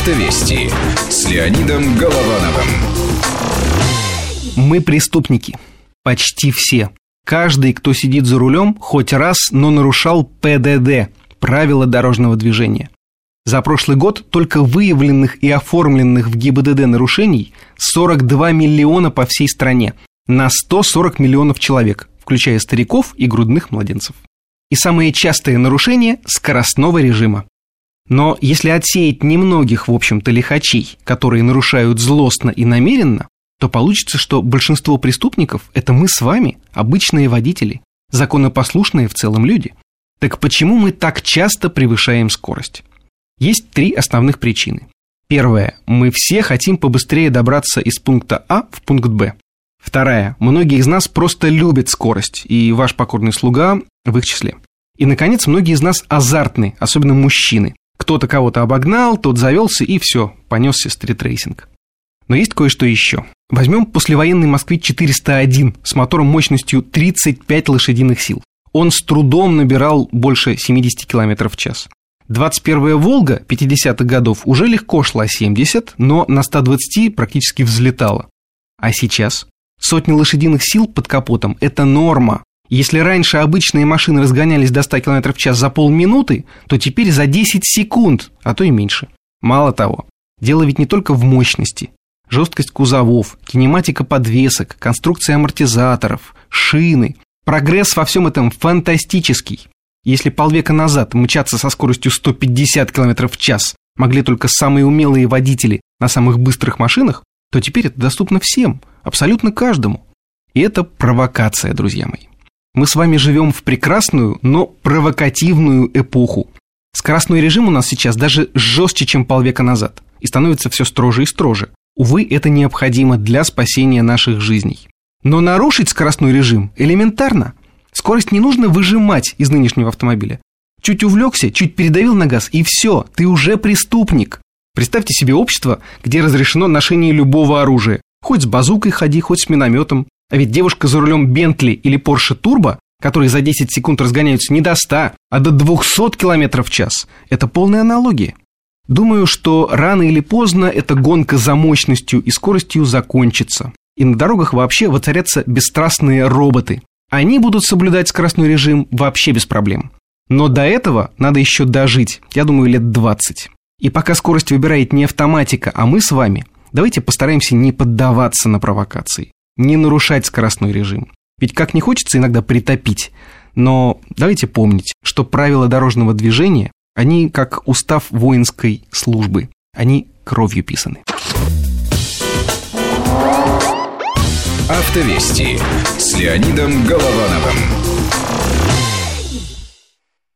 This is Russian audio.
Автовести с Леонидом Головановым. Мы преступники. Почти все. Каждый, кто сидит за рулем, хоть раз, но нарушал ПДД – правила дорожного движения. За прошлый год только выявленных и оформленных в ГИБДД нарушений 42 миллиона по всей стране на 140 миллионов человек, включая стариков и грудных младенцев. И самые частые нарушения – скоростного режима. Но если отсеять немногих, в общем-то, лихачей, которые нарушают злостно и намеренно, то получится, что большинство преступников – это мы с вами, обычные водители, законопослушные в целом люди. Так почему мы так часто превышаем скорость? Есть три основных причины. Первая. Мы все хотим побыстрее добраться из пункта А в пункт Б. Вторая. Многие из нас просто любят скорость, и ваш покорный слуга в их числе. И, наконец, многие из нас азартны, особенно мужчины. Кто-то кого-то обогнал, тот завелся, и все, понесся стритрейсинг. Но есть кое-что еще. Возьмем послевоенный «Москвич-401» с мотором мощностью 35 лошадиных сил. Он с трудом набирал больше 70 км в час. 21-я «Волга» 50-х годов уже легко шла 70, но на 120 практически взлетала. А сейчас? Сотни лошадиных сил под капотом – это норма. Если раньше обычные машины разгонялись до 100 км в час за полминуты, то теперь за 10 секунд, а то и меньше. Мало того, дело ведь не только в мощности. Жесткость кузовов, кинематика подвесок, конструкция амортизаторов, шины – Прогресс во всем этом фантастический. Если полвека назад мчаться со скоростью 150 км в час могли только самые умелые водители на самых быстрых машинах, то теперь это доступно всем, абсолютно каждому. И это провокация, друзья мои. Мы с вами живем в прекрасную, но провокативную эпоху. Скоростной режим у нас сейчас даже жестче, чем полвека назад, и становится все строже и строже. Увы, это необходимо для спасения наших жизней. Но нарушить скоростной режим элементарно. Скорость не нужно выжимать из нынешнего автомобиля. Чуть увлекся, чуть передавил на газ, и все, ты уже преступник. Представьте себе общество, где разрешено ношение любого оружия. Хоть с базукой ходи, хоть с минометом. А ведь девушка за рулем Бентли или Porsche Turbo, которые за 10 секунд разгоняются не до 100, а до 200 км в час, это полная аналогия. Думаю, что рано или поздно эта гонка за мощностью и скоростью закончится и на дорогах вообще воцарятся бесстрастные роботы. Они будут соблюдать скоростной режим вообще без проблем. Но до этого надо еще дожить, я думаю, лет 20. И пока скорость выбирает не автоматика, а мы с вами, давайте постараемся не поддаваться на провокации, не нарушать скоростной режим. Ведь как не хочется иногда притопить, но давайте помнить, что правила дорожного движения, они как устав воинской службы, они кровью писаны. Автовести с Леонидом Головановым.